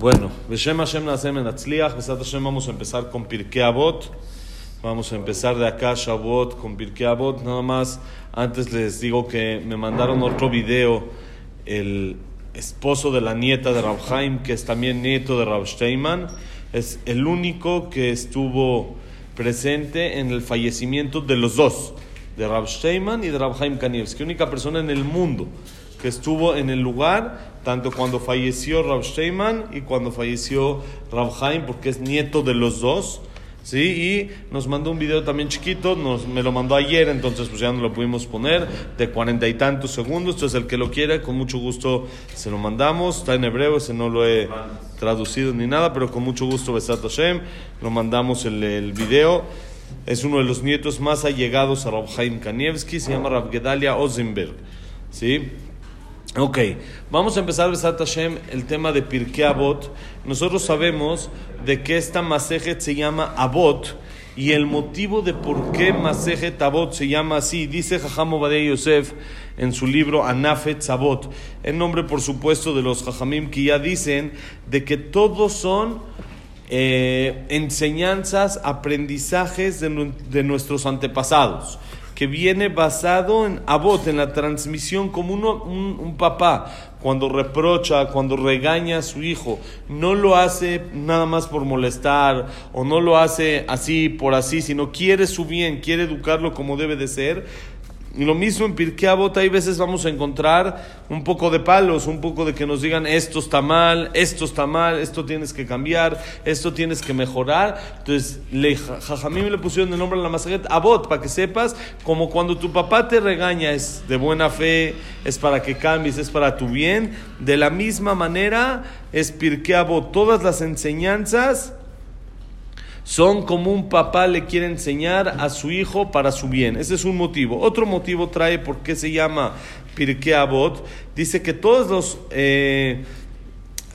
Bueno, vamos a empezar con Pirkei Avot. Vamos a empezar de acá Shavuot con Pirkei Avot. Nada más, antes les digo que me mandaron otro video el esposo de la nieta de Rav Haim, que es también nieto de Rav. Es el único que estuvo presente en el fallecimiento de los dos, de Rav y de Rav Haim Kanievski. Única persona en el mundo que estuvo en el lugar, tanto cuando falleció Rav Steinman y cuando falleció Rav Haim, porque es nieto de los dos. ¿sí? Y nos mandó un video también chiquito, nos, me lo mandó ayer, entonces pues ya no lo pudimos poner, de cuarenta y tantos segundos. Entonces el que lo quiera, con mucho gusto se lo mandamos. Está en hebreo, ese no lo he traducido ni nada, pero con mucho gusto, Besat Hashem, lo mandamos el, el video. Es uno de los nietos más allegados a Rav Haim Kanievski, se llama Rav Gedalia Ozenberg. ¿Sí? Ok, vamos a empezar, Besat Hashem, el tema de Pirkei Avot. Nosotros sabemos de que esta Masejet se llama Avot y el motivo de por qué Masejet Avot se llama así, dice Jajam Obadei Yosef en su libro Anafet Avot, en nombre, por supuesto, de los Jajamim que ya dicen de que todos son eh, enseñanzas, aprendizajes de, de nuestros antepasados que viene basado en abot, en la transmisión, como uno, un, un, papá cuando reprocha, cuando regaña a su hijo, no lo hace nada más por molestar o no lo hace así por así, sino quiere su bien, quiere educarlo como debe de ser. Y lo mismo en Pirkei Avot, hay veces vamos a encontrar un poco de palos, un poco de que nos digan esto está mal, esto está mal, esto tienes que cambiar, esto tienes que mejorar. Entonces, le, Jajamim le pusieron el nombre a la Masajet Avot, para que sepas, como cuando tu papá te regaña es de buena fe, es para que cambies, es para tu bien. De la misma manera es Pirkei todas las enseñanzas son como un papá le quiere enseñar a su hijo para su bien. Ese es un motivo. Otro motivo trae por qué se llama Pirkei Avot. Dice que todos los eh,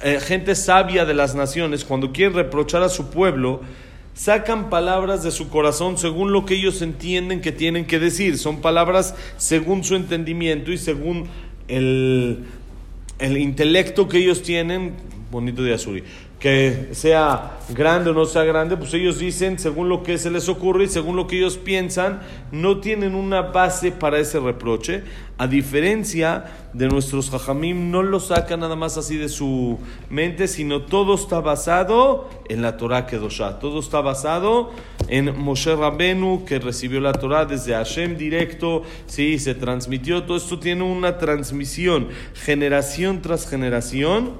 eh, gente sabia de las naciones, cuando quieren reprochar a su pueblo, sacan palabras de su corazón según lo que ellos entienden que tienen que decir. Son palabras según su entendimiento y según el, el intelecto que ellos tienen. Bonito de Azuri que sea grande o no sea grande, pues ellos dicen según lo que se les ocurre y según lo que ellos piensan, no tienen una base para ese reproche. A diferencia de nuestros jajamim, no lo sacan nada más así de su mente, sino todo está basado en la Torah Kedoshá. Todo está basado en Moshe Rabenu, que recibió la Torah desde Hashem directo, sí, se transmitió. Todo esto tiene una transmisión generación tras generación,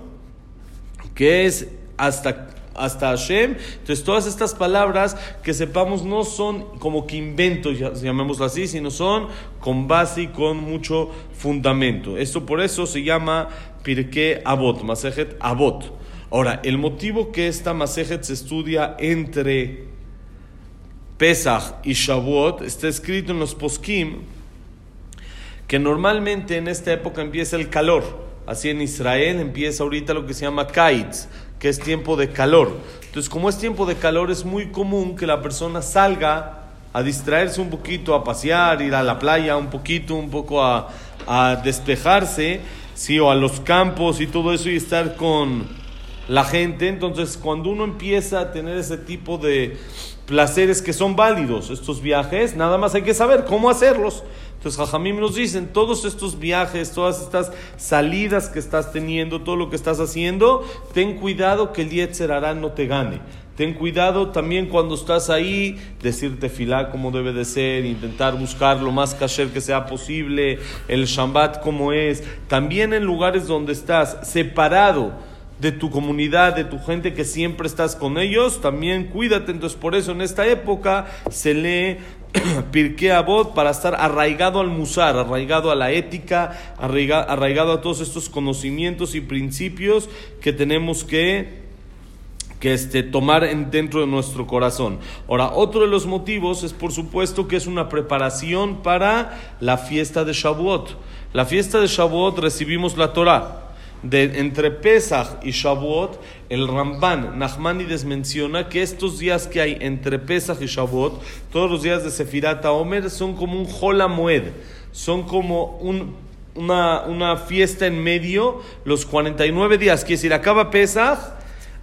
que es hasta, hasta Hashem. Entonces, todas estas palabras que sepamos no son como que inventos, llamémoslo así, sino son con base y con mucho fundamento. Esto por eso se llama Pirkei Avot, Masejet Avot. Ahora, el motivo que esta Masejet se estudia entre Pesach y Shavuot está escrito en los Poskim que normalmente en esta época empieza el calor. Así en Israel empieza ahorita lo que se llama Kaitz, que es tiempo de calor. Entonces, como es tiempo de calor, es muy común que la persona salga a distraerse un poquito, a pasear, ir a la playa un poquito, un poco a, a despejarse, sí, o a los campos y todo eso y estar con la gente. Entonces, cuando uno empieza a tener ese tipo de placeres que son válidos, estos viajes, nada más hay que saber cómo hacerlos. Entonces, Jajamim nos dicen, todos estos viajes, todas estas salidas que estás teniendo, todo lo que estás haciendo, ten cuidado que el Yetzer Hará no te gane. Ten cuidado también cuando estás ahí, decirte filá como debe de ser, intentar buscar lo más kasher que sea posible, el Shabbat como es. También en lugares donde estás separado de tu comunidad, de tu gente que siempre estás con ellos, también cuídate. Entonces, por eso en esta época se lee Pirkei Avot para estar arraigado al musar, arraigado a la ética, arraigado, a todos estos conocimientos y principios que tenemos que que este, tomar en, dentro de nuestro corazón. Ahora, otro de los motivos es por supuesto que es una preparación para la fiesta de Shavuot. La fiesta de Shavuot recibimos la Torah. De, entre Pesach y Shavuot, el Ramban Nachmanides menciona que estos días que hay entre Pesach y Shavuot, todos los días de Sefirat Omer, son como un Hola Moed, son como un, una, una, fiesta en medio, los 49 días, quiere decir, acaba Pesach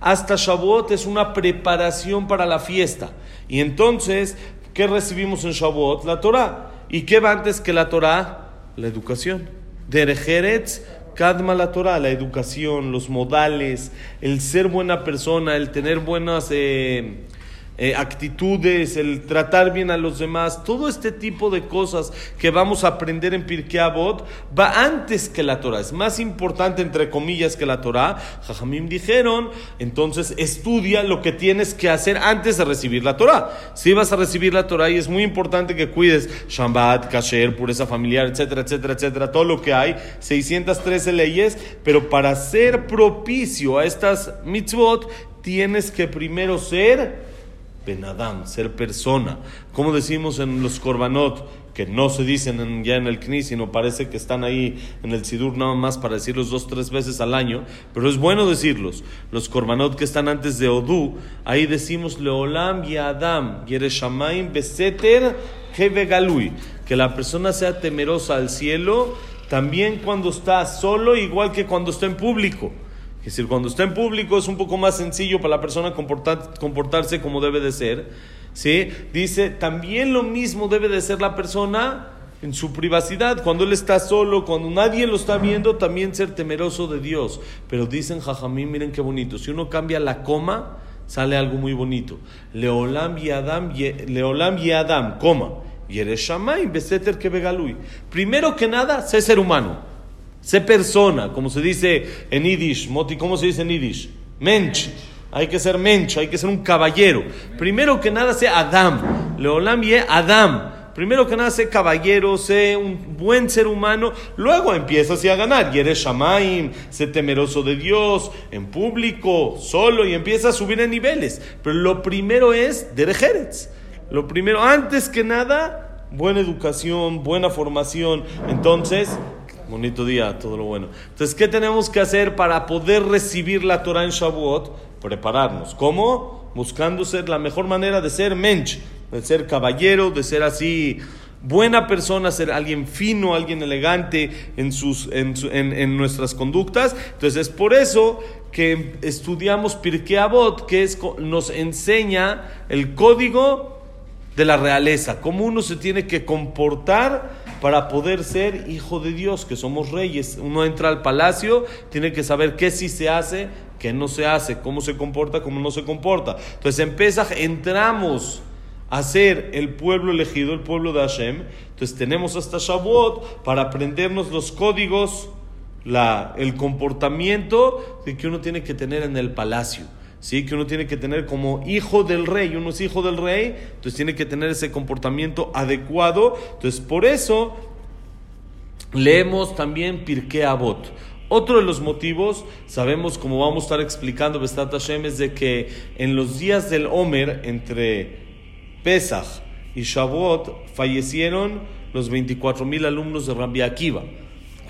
hasta Shavuot es una preparación para la fiesta. Y entonces, ¿qué recibimos en Shavuot? La Torah. ¿Y qué va antes que la Torah? La educación. Derejeretz Kadma la Torah, la educación, los modales, el ser buena persona, el tener buenas eh, eh, actitudes, el tratar bien a los demás, todo este tipo de cosas que vamos a aprender en Pirkei Avot va antes que la Torah, es más importante entre comillas que la Torah. Jajamim dijeron, entonces estudia lo que tienes que hacer antes de recibir la Torah. Si vas a recibir la Torah y es muy importante que cuides Shambat, Kasher, pureza familiar, etcétera, etcétera, etcétera, todo lo que hay, 613 leyes, pero para ser propicio a estas mitzvot tienes que primero ser Benadam, ser persona. Como decimos en los korbanot, que no se dicen ya en el Kni, sino parece que están ahí en el Sidur nada más para decirlos dos, tres veces al año, pero es bueno decirlos. Los korbanot que están antes de Odú, ahí decimos Leolam y Adam, Yereshamaim Beseter Kevegalui, que la persona sea temerosa al cielo, también cuando está solo, igual que cuando está en público. Es decir, cuando está en público es un poco más sencillo para la persona comportarse como debe de ser. ¿sí? Dice, también lo mismo debe de ser la persona en su privacidad, cuando él está solo, cuando nadie lo está viendo, también ser temeroso de Dios. Pero dicen Jajamín, miren qué bonito, si uno cambia la coma, sale algo muy bonito. Leolam y Adam, Leolam y Adam, coma. Y eres Shamay, Beseter que Primero que nada, sé ser humano. Sé persona, como se dice en Yiddish. Moti, ¿cómo se dice en Yiddish? Mensch. Hay que ser mensch, hay que ser un caballero. Primero que nada, sé Adam. Leolam y Adam. Primero que nada, sé caballero, sé un buen ser humano. Luego empiezas a ganar. Y eres Shamaim, sé temeroso de Dios, en público, solo, y empiezas a subir en niveles. Pero lo primero es Derejeretz. Lo primero, antes que nada, buena educación, buena formación. Entonces, Bonito día, todo lo bueno. Entonces, ¿qué tenemos que hacer para poder recibir la Torah en Shavuot? Prepararnos. ¿Cómo? Buscando ser la mejor manera de ser mensch, de ser caballero, de ser así buena persona, ser alguien fino, alguien elegante en, sus, en, en, nuestras conductas. Entonces, es por eso que estudiamos Pirkei Avot, que es, nos enseña el código de la realeza, cómo uno se tiene que comportar para poder ser hijo de Dios, que somos reyes. Uno entra al palacio, tiene que saber qué sí se hace, qué no se hace, cómo se comporta, cómo no se comporta. Entonces en entramos a ser el pueblo elegido, el pueblo de Hashem. Entonces tenemos hasta Shavuot para aprendernos los códigos, la, el comportamiento que uno tiene que tener en el palacio. ¿Sí? que uno tiene que tener como hijo del rey, uno es hijo del rey, entonces tiene que tener ese comportamiento adecuado. Entonces, por eso leemos también Pirkei Avot. Otro de los motivos, sabemos como vamos a estar explicando Bestat Hashem, es de que en los días del Omer, entre Pesach y Shavuot, fallecieron los 24 mil alumnos de Rabbi Akiva.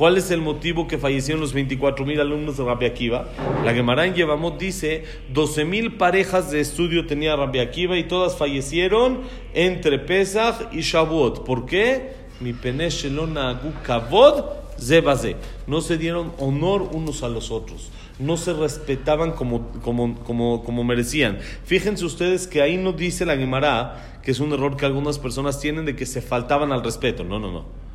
¿Cuál es el motivo que fallecieron los 24 mil alumnos de Rabbi Akiva? La Gemara en Yevamot dice 12 mil parejas de estudio tenía Rabbi Akiva y todas fallecieron entre Pesach y Shavuot. ¿Por qué? Mi kavod. No se dieron honor unos a los otros. No se respetaban como, como, como, como merecían. Fíjense ustedes que ahí no dice la Gemara que es un error que algunas personas tienen de que se faltaban al respeto. No, no, no.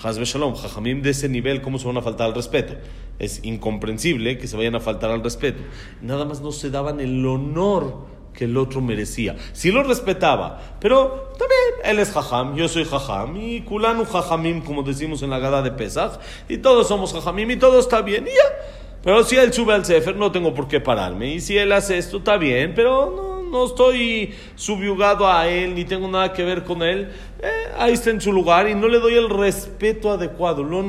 Hazbe Shalom, Jajamim de ese nivel, ¿cómo se van a faltar al respeto? Es incomprensible que se vayan a faltar al respeto. Nada más no se daban el honor que el otro merecía. Sí lo respetaba, pero también él es Jajam, yo soy Jajam, y Kulanu Jajamim, como decimos en la gada de Pesach, y todos somos Jajamim y todo está bien, y ya. Pero si él sube al Sefer, no tengo por qué pararme, y si él hace esto, está bien, pero no no estoy subyugado a él, ni tengo nada que ver con él, eh, ahí está en su lugar y no le doy el respeto adecuado. No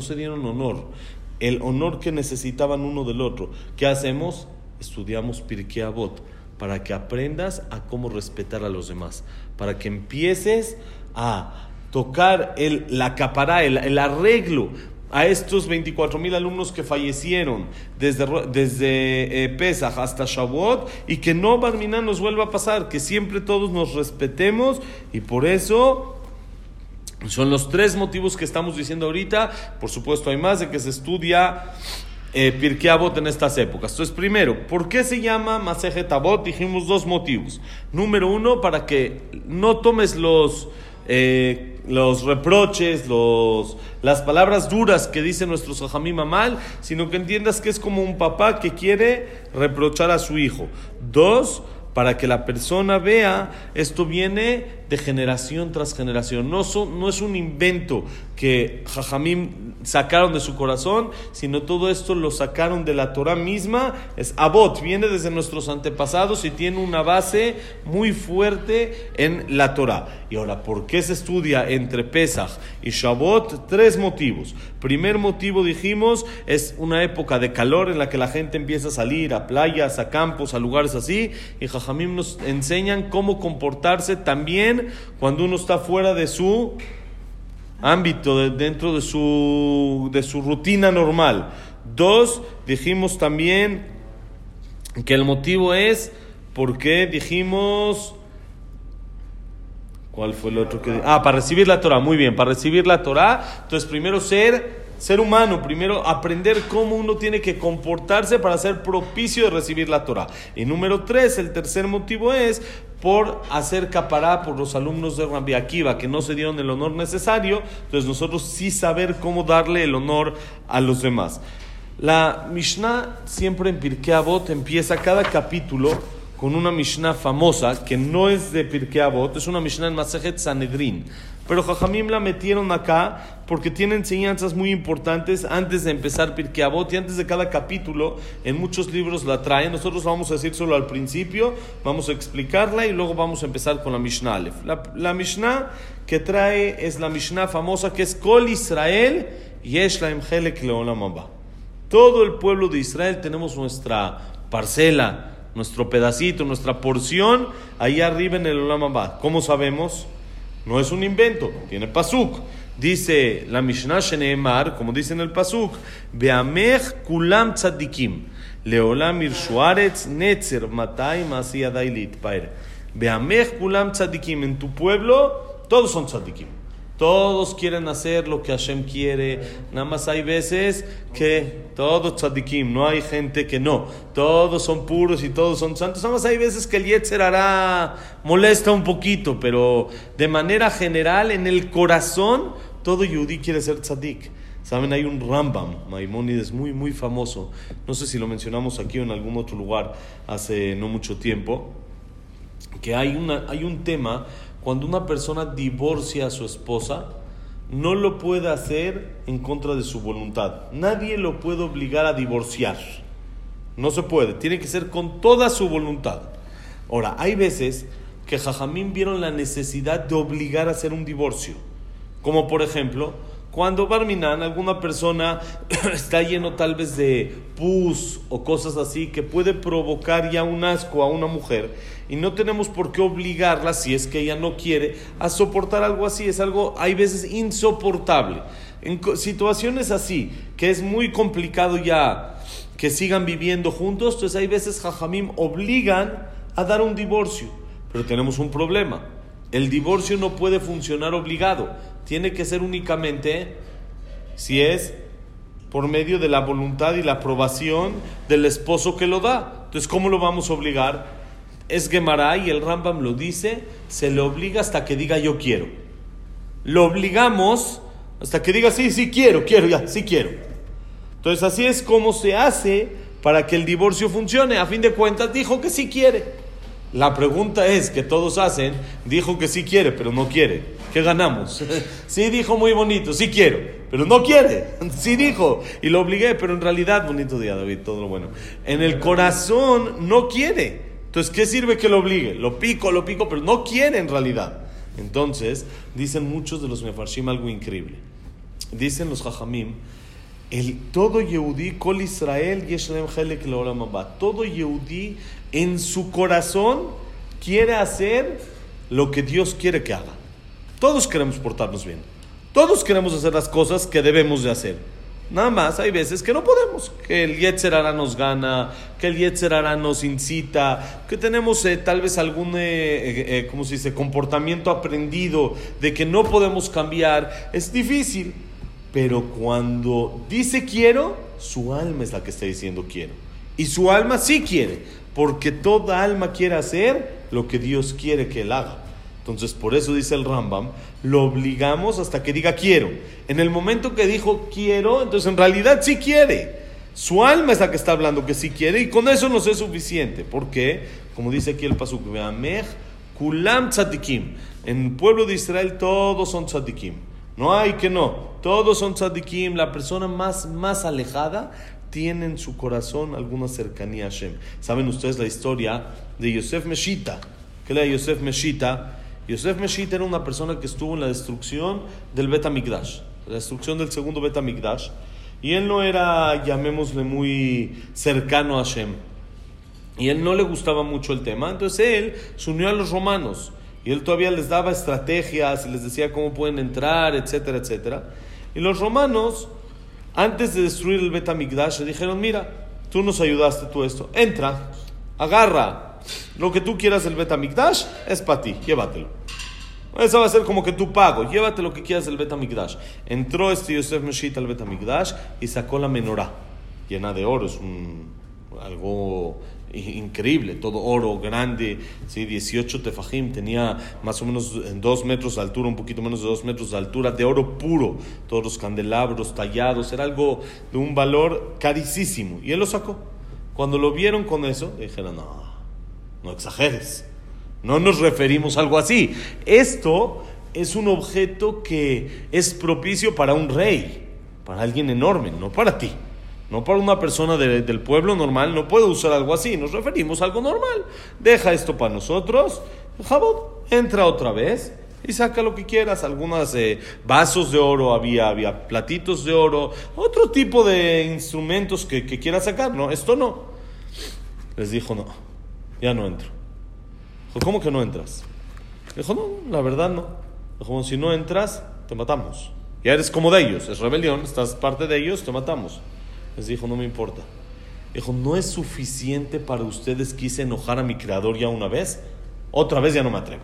se dieron honor, el honor que necesitaban uno del otro. ¿Qué hacemos? Estudiamos Pirkei Avot para que aprendas a cómo respetar a los demás, para que empieces a tocar el, la el arreglo a estos 24 mil alumnos que fallecieron desde, desde eh, Pesach hasta Shavuot y que no Barminá nos vuelva a pasar, que siempre todos nos respetemos y por eso son los tres motivos que estamos diciendo ahorita. Por supuesto, hay más de que se estudia eh, Pirkei Avot en estas épocas. Entonces, primero, ¿por qué se llama Masejet Avot? Dijimos dos motivos. Número uno, para que no tomes los, eh, los reproches, los, las palabras duras que dicen nuestros Jajamim mal, sino que entiendas que es como un papá que quiere reprochar a su hijo. Dos, para que la persona vea, esto viene de generación tras generación. No, no es un invento que Jajamim sacaron de su corazón, sino todo esto lo sacaron de la Torah misma. Es Abot, viene desde nuestros antepasados y tiene una base muy fuerte en la Torah. Y ahora, ¿por qué se estudia entre Pesach y Shabbat? Tres motivos. Primer motivo, dijimos, es una época de calor en la que la gente empieza a salir a playas, a campos, a lugares así, nos enseñan cómo comportarse también cuando uno está fuera de su ámbito, dentro de su, de su rutina normal. Dos, dijimos también que el motivo es porque dijimos... ¿Cuál fue el otro que.? Ah, para recibir la Torah. Muy bien, para recibir la Torah. Entonces, primero ser ser humano, primero aprender cómo uno tiene que comportarse para ser propicio de recibir la Torah. Y número tres, el tercer motivo es por hacer capará por los alumnos de Rabbi Akiva que no se dieron el honor necesario, entonces nosotros sí saber cómo darle el honor a los demás. La Mishnah siempre en Pirkei Avot empieza cada capítulo con una Mishnah famosa que no es de Pirkei Avot, es una Mishnah en Masejet Sanedrin. Pero Jajamim la metieron acá porque tiene enseñanzas muy importantes antes de empezar Pirkei Avot y antes de cada capítulo. En muchos libros la traen. Nosotros vamos a decir solo al principio, vamos a explicarla y luego vamos a empezar con la Mishnah Aleph. La, Mishnah que trae es la Mishnah famosa que es Kol Israel Yesh Laem Helek Leolam Todo el pueblo de Israel tenemos nuestra parcela, nuestro pedacito, nuestra porción ahí arriba en el Olam ¿Cómo sabemos? No es un invento, tiene pasuk. Dice la Mishnah Sheneemar, como dice en el pasuk, Beamech kulam tzadikim, leolam irshuaretz netzer matai dailit paer. Beamech kulam tzadikim, en tu pueblo todos son tzadikim. Todos quieren hacer lo que Hashem quiere. Nada más hay veces que todos tzadikim, no hay gente que no. Todos son puros y todos son santos. Nada más hay veces que el Yetzer hará molesta un poquito, pero de manera general, en el corazón, todo yudí quiere ser tzadik. Saben, hay un Rambam, Maimónides, muy, muy famoso. No sé si lo mencionamos aquí o en algún otro lugar hace no mucho tiempo. Que hay, una, hay un tema cuando una persona divorcia a su esposa, no lo puede hacer en contra de su voluntad. Nadie lo puede obligar a divorciar. No se puede, tiene que ser con toda su voluntad. Ahora, hay veces que Jajamín vieron la necesidad de obligar a hacer un divorcio. Como por ejemplo, cuando Barminan, alguna persona está lleno tal vez de pus o cosas así que puede provocar ya un asco a una mujer y no tenemos por qué obligarla, si es que ella no quiere, a soportar algo así. Es algo, hay veces, insoportable. En situaciones así, que es muy complicado ya que sigan viviendo juntos, entonces hay veces Jajamim obligan a dar un divorcio. Pero tenemos un problema. El divorcio no puede funcionar obligado tiene que ser únicamente si es por medio de la voluntad y la aprobación del esposo que lo da. Entonces, ¿cómo lo vamos a obligar? Es Gemara y el Rambam lo dice, se le obliga hasta que diga yo quiero. Lo obligamos hasta que diga sí, sí quiero, quiero, ya, sí quiero. Entonces, así es como se hace para que el divorcio funcione. A fin de cuentas, dijo que sí quiere. La pregunta es que todos hacen, dijo que sí quiere, pero no quiere. ¿Qué ganamos? Sí dijo muy bonito, sí quiero, pero no quiere. Sí dijo y lo obligué, pero en realidad, bonito día David, todo lo bueno. En el corazón no quiere. Entonces, ¿qué sirve que lo obligue? Lo pico, lo pico, pero no quiere en realidad. Entonces, dicen muchos de los mefarshim algo increíble. Dicen los hajamim, el todo Yehudí, Kol Israel, Yeshlem Helek Todo Yehudí en su corazón quiere hacer lo que Dios quiere que haga. Todos queremos portarnos bien. Todos queremos hacer las cosas que debemos de hacer. Nada más hay veces que no podemos, que el Yetzer nos gana, que el Yetzer nos incita, que tenemos eh, tal vez algún, eh, eh, ¿cómo se dice?, comportamiento aprendido de que no podemos cambiar. Es difícil, pero cuando dice quiero, su alma es la que está diciendo quiero. Y su alma sí quiere, porque toda alma quiere hacer lo que Dios quiere que él haga. Entonces, por eso dice el Rambam, lo obligamos hasta que diga quiero. En el momento que dijo quiero, entonces en realidad sí quiere. Su alma es la que está hablando que sí quiere y con eso no es suficiente. ¿Por qué? Como dice aquí el Pasuk, kulam tzadikim. En el pueblo de Israel todos son tzadikim. No hay que no. Todos son tzadikim. La persona más, más alejada tiene en su corazón alguna cercanía a Hashem. ¿Saben ustedes la historia de Yosef Meshita? ¿Qué era Yosef Meshita? Yosef Meshita era una persona que estuvo en la destrucción del Bet la destrucción del segundo Bet y él no era, llamémosle, muy cercano a Hashem. Y él no le gustaba mucho el tema. Entonces él se unió a los romanos. Y él todavía les daba estrategias y les decía cómo pueden entrar, etcétera, etcétera. Y los romanos, antes de destruir el Betamigdash, dijeron, mira, tú nos ayudaste tú esto. Entra, agarra lo que tú quieras del Betamigdash, es para ti, llévatelo. Eso va a ser como que tú pago, llévate lo que quieras del Betamigdash. Entró este Yosef Meshita al Betamigdash y sacó la menorá, llena de oro, es un, algo increíble, todo oro grande, ¿sí? 18 tefajim, tenía más o menos dos metros de altura, un poquito menos de dos metros de altura, de oro puro, todos los candelabros tallados, era algo de un valor carísimo. Y él lo sacó. Cuando lo vieron con eso, dijeron, no, no exageres. No nos referimos a algo así. Esto es un objeto que es propicio para un rey, para alguien enorme, no para ti. No para una persona del pueblo normal, no puede usar algo así. Nos referimos a algo normal. Deja esto para nosotros. Jabot, entra otra vez y saca lo que quieras. Algunos eh, vasos de oro había, había platitos de oro, otro tipo de instrumentos que, que quieras sacar. No, esto no. Les dijo, no, ya no entro. ¿cómo que no entras? Dijo, no, la verdad no. Dijo, si no entras, te matamos. Ya eres como de ellos, es rebelión, estás parte de ellos, te matamos. Les dijo, no me importa. Dijo, ¿no es suficiente para ustedes que hice enojar a mi creador ya una vez? Otra vez ya no me atrevo.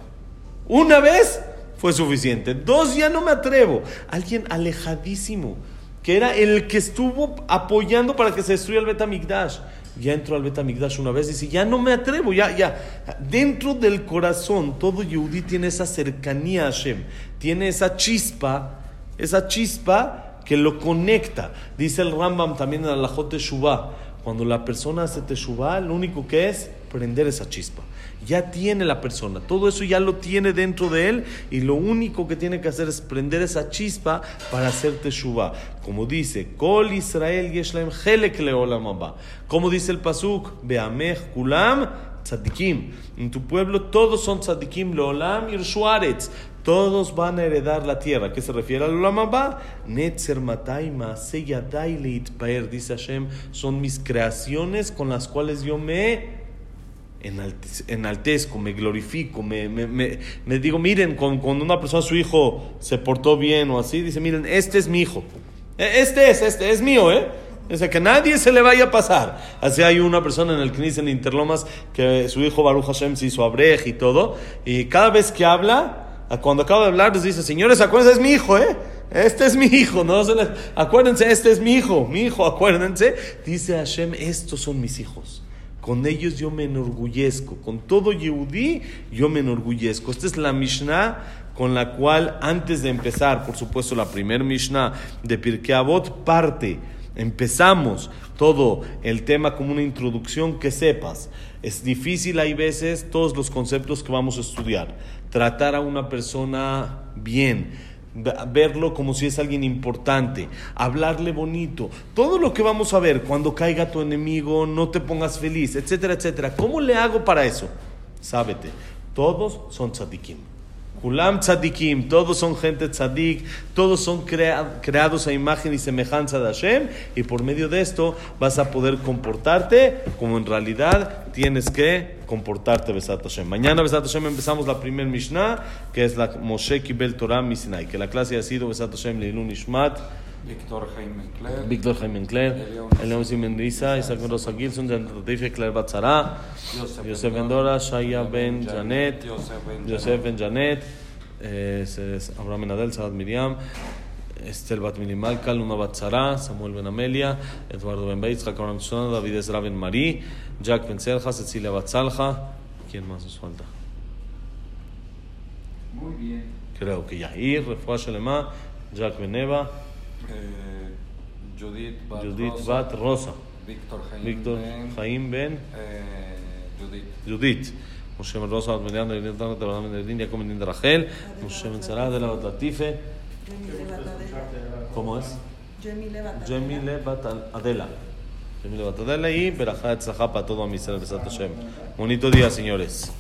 Una vez fue suficiente. Dos ya no me atrevo. Alguien alejadísimo, que era el que estuvo apoyando para que se destruya el Betamigdash ya entró al Betamigdash una vez y dice, ya no me atrevo, ya, ya. Dentro del corazón, todo Yehudi tiene esa cercanía a Hashem, tiene esa chispa, esa chispa que lo conecta. Dice el Rambam también en la Teshuvah, cuando la persona hace Teshuvah, lo único que es prender esa chispa. Ya tiene la persona, todo eso ya lo tiene dentro de él y lo único que tiene que hacer es prender esa chispa para hacer teshuva. Como dice, Kol Israel Yeshlaim Helek Como dice el pasuk, Beamech Kulam Tzadikim. En tu pueblo todos son Tzadikim Leolam Irshuaretz. Todos van a heredar la tierra. ¿Qué se refiere al Olam Abba? Netzer Matai Leit Paer, dice Hashem, son mis creaciones con las cuales yo me enaltezco, me glorifico, me, me, me, digo, miren, cuando una persona, su hijo se portó bien o así, dice, miren, este es mi hijo. E, este es, este es mío, ¿eh? Dice que nadie se le vaya a pasar. Así hay una persona en el que en Interlomas que su hijo Baruch Hashem se hizo abrej y todo. Y cada vez que habla, cuando acaba de hablar, les dice, señores, acuérdense, es mi hijo, ¿eh? Este es mi hijo, no se les... Acuérdense, este es mi hijo, mi hijo, acuérdense. Dice Hashem, estos son mis hijos. Con ellos yo me enorgullezco. Con todo Yehudí yo me enorgullezco. Esta es la Mishnah con la cual, antes de empezar, por supuesto, la primer Mishnah de Pirkei Avot, parte. Empezamos todo el tema como una introducción que sepas. Es difícil, hay veces, todos los conceptos que vamos a estudiar. Tratar a una persona bien verlo como si es alguien importante, hablarle bonito, todo lo que vamos a ver cuando caiga tu enemigo, no te pongas feliz, etcétera, etcétera. ¿Cómo le hago para eso? Sábete, todos son tzadikim. Kulam tzadikim, todos son gente tzadik, todos son creados a imagen y semejanza de Hashem, y por medio de esto vas a poder comportarte como en realidad tienes que comportarte, Besat Hashem. Mañana, Besat Hashem, empezamos la primer Mishnah, que es la Moshe Kibel Torah Misinai, que la clase ha sido Besat Hashem Leilun Ishmat. Víctor Jaime Encler, Víctor Jaime Encler, Isaac Rosa Gilson, Latife Claire Batzara, Yosef Vendora, Shaya Ben Janet, Yosef Ben Janet, Abraham Menadel, Saad Miriam, Estel Bat Milimalka, Luna Bat Sara, Samuel Ben Amelia, Eduardo Ben Beitz, Jacob David Ezra Ben Marí, Jack Ben Serja, Cecilia Bat Salja. ¿Quién más nos falta? Muy bien. Creo que Yair, Refuah Shalema, Jack Ben Eva, Eh, Judith Bat Judith Rosa, Bat Rosa, Víctor Jaime Víctor Ben, Jaim Ben eh, Judith. Judith. Moshe Rosa, David Natan, Tabarán Ben Erdin, Jacob Ben Rachel, Moshe Ben Sara, de la Bat Latife. ¿Cómo es? Jemile Bat Adela. Jemile Bat Adela y Berajá Etzahá para todo a Misra Besat Hashem. Bonito día, señores.